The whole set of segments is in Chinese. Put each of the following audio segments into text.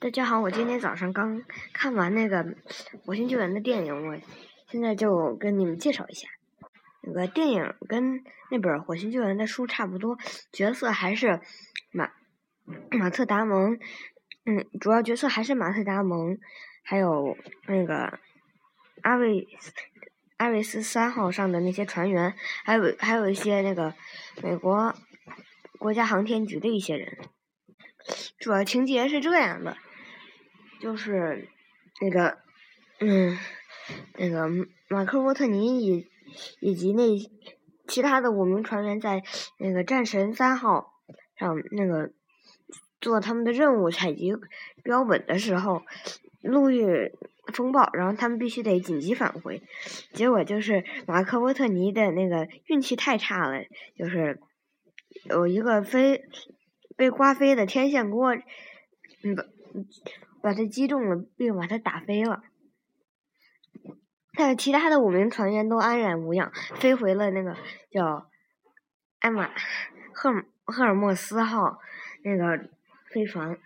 大家好，我今天早上刚看完那个《火星救援》的电影，我现在就跟你们介绍一下。那个电影跟那本《火星救援》的书差不多，角色还是马马特·达蒙，嗯，主要角色还是马特·达蒙，还有那个阿维阿维斯三号上的那些船员，还有还有一些那个美国国家航天局的一些人。主要情节是这样的，就是那个，嗯，那个马克·沃特尼以以及那其他的五名船员在那个战神三号上那个做他们的任务采集标本的时候，路遇风暴，然后他们必须得紧急返回，结果就是马克·沃特尼的那个运气太差了，就是有一个飞。被刮飞的天线锅，嗯，把把它击中了，并把它打飞了。但是其他的五名船员都安然无恙，飞回了那个叫艾玛赫赫尔墨斯号那个飞船。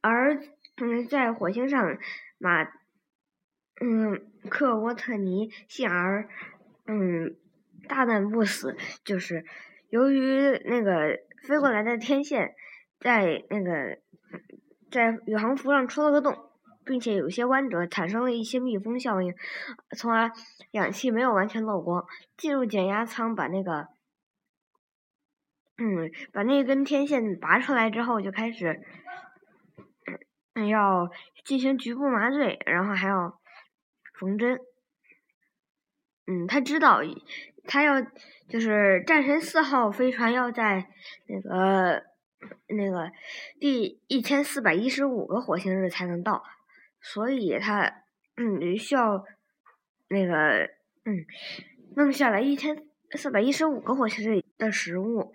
而嗯，在火星上，马嗯克沃特尼幸而嗯大难不死，就是由于那个。飞过来的天线在那个在宇航服上戳了个洞，并且有些弯折，产生了一些密封效应，从而氧气没有完全漏光。进入减压舱，把那个嗯把那根天线拔出来之后，就开始要进行局部麻醉，然后还要缝针。嗯，他知道。他要就是战神四号飞船要在那个那个第一千四百一十五个火星日才能到，所以他嗯需要那个嗯弄下来一千四百一十五个火星日的食物。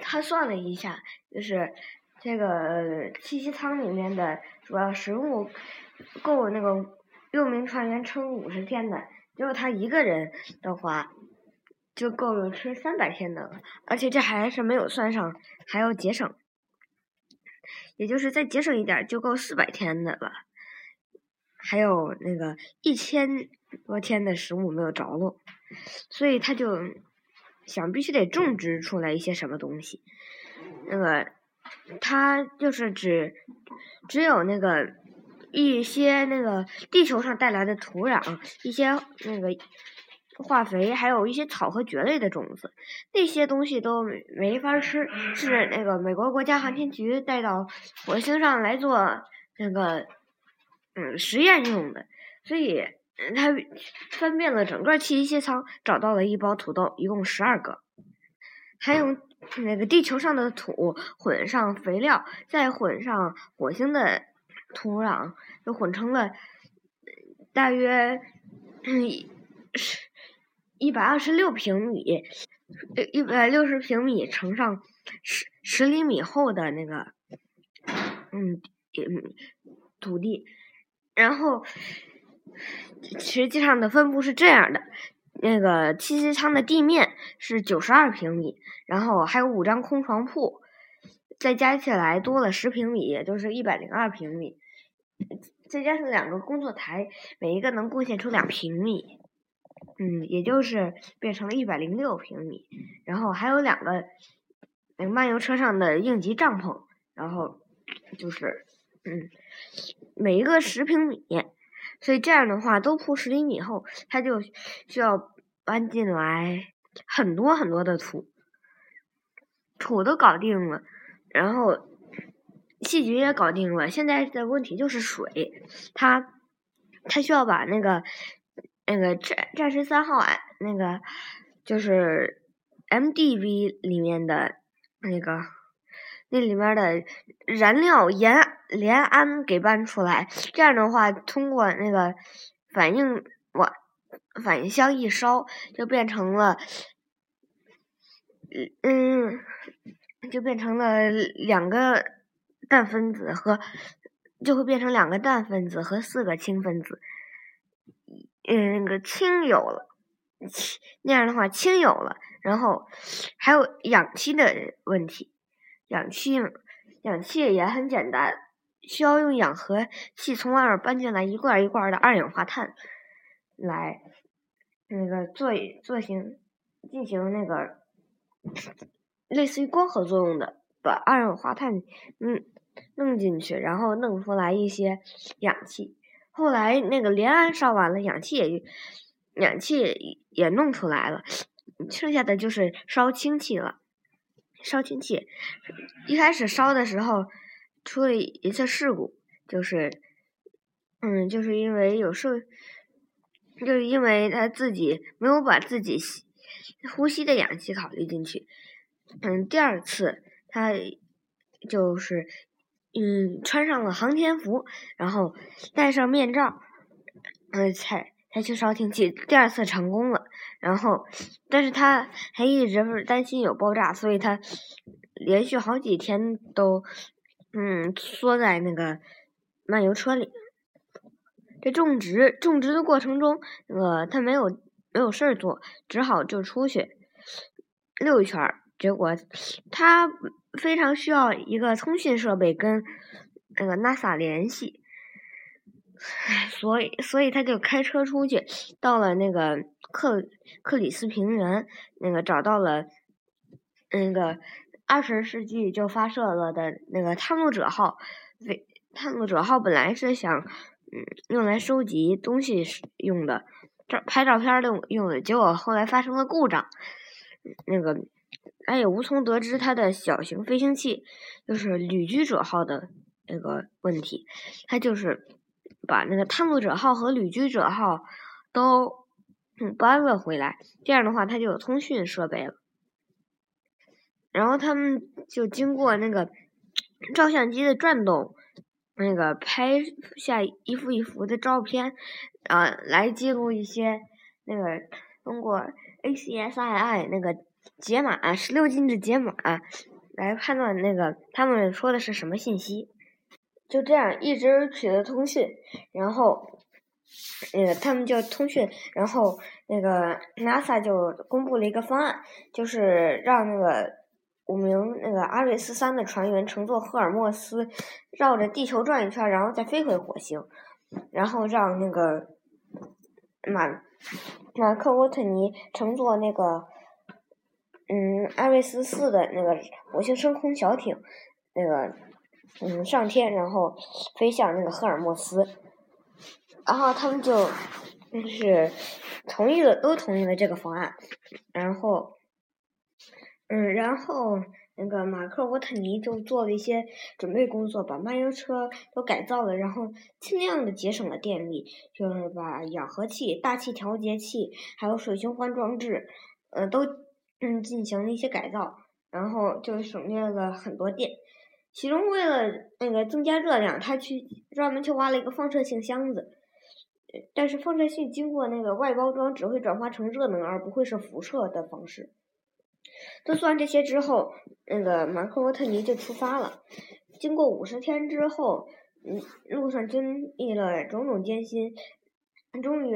他算了一下，就是这个栖息舱里面的主要食物够那个六名船员撑五十天的，只有他一个人的话。就够了吃三百天的了，而且这还是没有算上还要节省，也就是再节省一点就够四百天的了。还有那个一千多天的食物没有着落，所以他就想必须得种植出来一些什么东西。那个他就是只只有那个一些那个地球上带来的土壤，一些那个。化肥还有一些草和蕨类的种子，那些东西都没法吃，是那个美国国家航天局带到火星上来做那个嗯实验用的，所以他翻遍了整个气息舱，找到了一包土豆，一共十二个，还用那个地球上的土混上肥料，再混上火星的土壤，就混成了大约嗯是。一百二十六平米，一百六十平米乘上十十厘米厚的那个，嗯嗯土地，然后实际上的分布是这样的：那个七七仓的地面是九十二平米，然后还有五张空床铺，再加起来多了十平米，也就是一百零二平米，再加上两个工作台，每一个能贡献出两平米。嗯，也就是变成了一百零六平米，然后还有两个那个漫游车上的应急帐篷，然后就是嗯，每一个十平米，所以这样的话都铺十厘米厚，它就需要搬进来很多很多的土，土都搞定了，然后细菌也搞定了，现在的问题就是水，它它需要把那个。那个战战神三号啊，那个就是 MDV 里面的那个那里面的燃料盐联氨给搬出来，这样的话，通过那个反应我反应箱一烧，就变成了嗯，就变成了两个氮分子和就会变成两个氮分子和四个氢分子。嗯，那个氢有了，那样的话氢有了，然后还有氧气的问题，氧气氧气也很简单，需要用氧合器从外面搬进来一罐一罐的二氧化碳，来那个做做行进行那个类似于光合作用的，把二氧化碳嗯弄进去，然后弄出来一些氧气。后来那个联氨烧完了，氧气也氧气也弄出来了，剩下的就是烧氢气了。烧氢气一开始烧的时候。出了一次事故，就是，嗯，就是因为有受，就是因为他自己没有把自己吸呼吸的氧气考虑进去。嗯，第二次他就是，嗯，穿上了航天服，然后戴上面罩，嗯，才才去烧氢气。第二次成功了，然后，但是他还一直担心有爆炸，所以他连续好几天都。嗯，缩在那个漫游车里。这种植种植的过程中，那个他没有没有事儿做，只好就出去溜一圈儿。结果他非常需要一个通讯设备跟那个 NASA 联系，所以所以他就开车出去，到了那个克克里斯平原，那个找到了那个。二十世纪就发射了的那个探路者号，飞探路者号本来是想嗯用来收集东西用的，照拍照片的用的，结果后来发生了故障，那个他也无从得知它的小型飞行器就是旅居者号的那个问题，他就是把那个探路者号和旅居者号都搬了回来，这样的话他就有通讯设备了。然后他们就经过那个照相机的转动，那个拍下一幅一幅的照片，啊，来记录一些那个通过 ACSII 那个解码十六进制解码来判断那个他们说的是什么信息。就这样一直取得通讯，然后那个他们就通讯，然后那个 NASA 就公布了一个方案，就是让那个。五名那个阿瑞斯三的船员乘坐赫尔墨斯绕着地球转一圈，然后再飞回火星，然后让那个马马克沃特尼乘坐那个嗯艾瑞斯四的那个火星升空小艇，那个嗯上天，然后飞向那个赫尔墨斯，然后他们就就是同意了，都同意了这个方案，然后。嗯，然后那个马克沃特尼就做了一些准备工作，把漫游车都改造了，然后尽量的节省了电力，就是把氧合器、大气调节器还有水循环装置，呃，都嗯进行了一些改造，然后就省略了很多电。其中为了那个增加热量，他去专门去挖了一个放射性箱子，但是放射性经过那个外包装只会转化成热能，而不会是辐射的方式。都算这些之后，那个马克沃特尼就出发了。经过五十天之后，嗯，路上经历了种种艰辛，终于，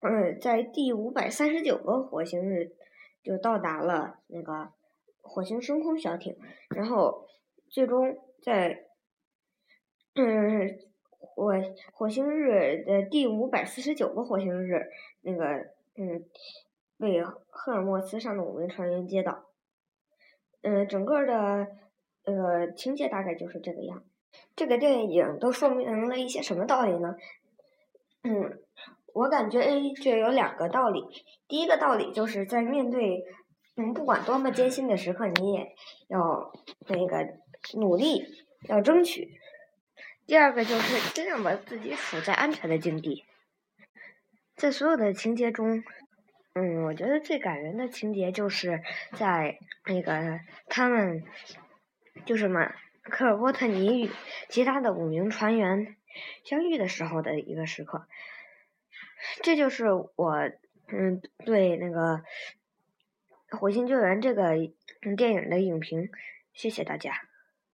嗯，在第五百三十九个火星日就到达了那个火星升空小艇。然后，最终在，嗯，火火星日的第五百四十九个火星日，那个，嗯。被赫尔墨斯上的五名船员接到，嗯，整个的呃情节大概就是这个样。这个电影都说明了一些什么道理呢？嗯，我感觉 A 就有两个道理。第一个道理就是在面对嗯不管多么艰辛的时刻，你也要那个努力要争取。第二个就是尽量把自己处在安全的境地。在所有的情节中。嗯，我觉得最感人的情节就是在那个他们就是马克尔沃特尼与其他的五名船员相遇的时候的一个时刻。这就是我嗯对那个《火星救援》这个电影的影评。谢谢大家。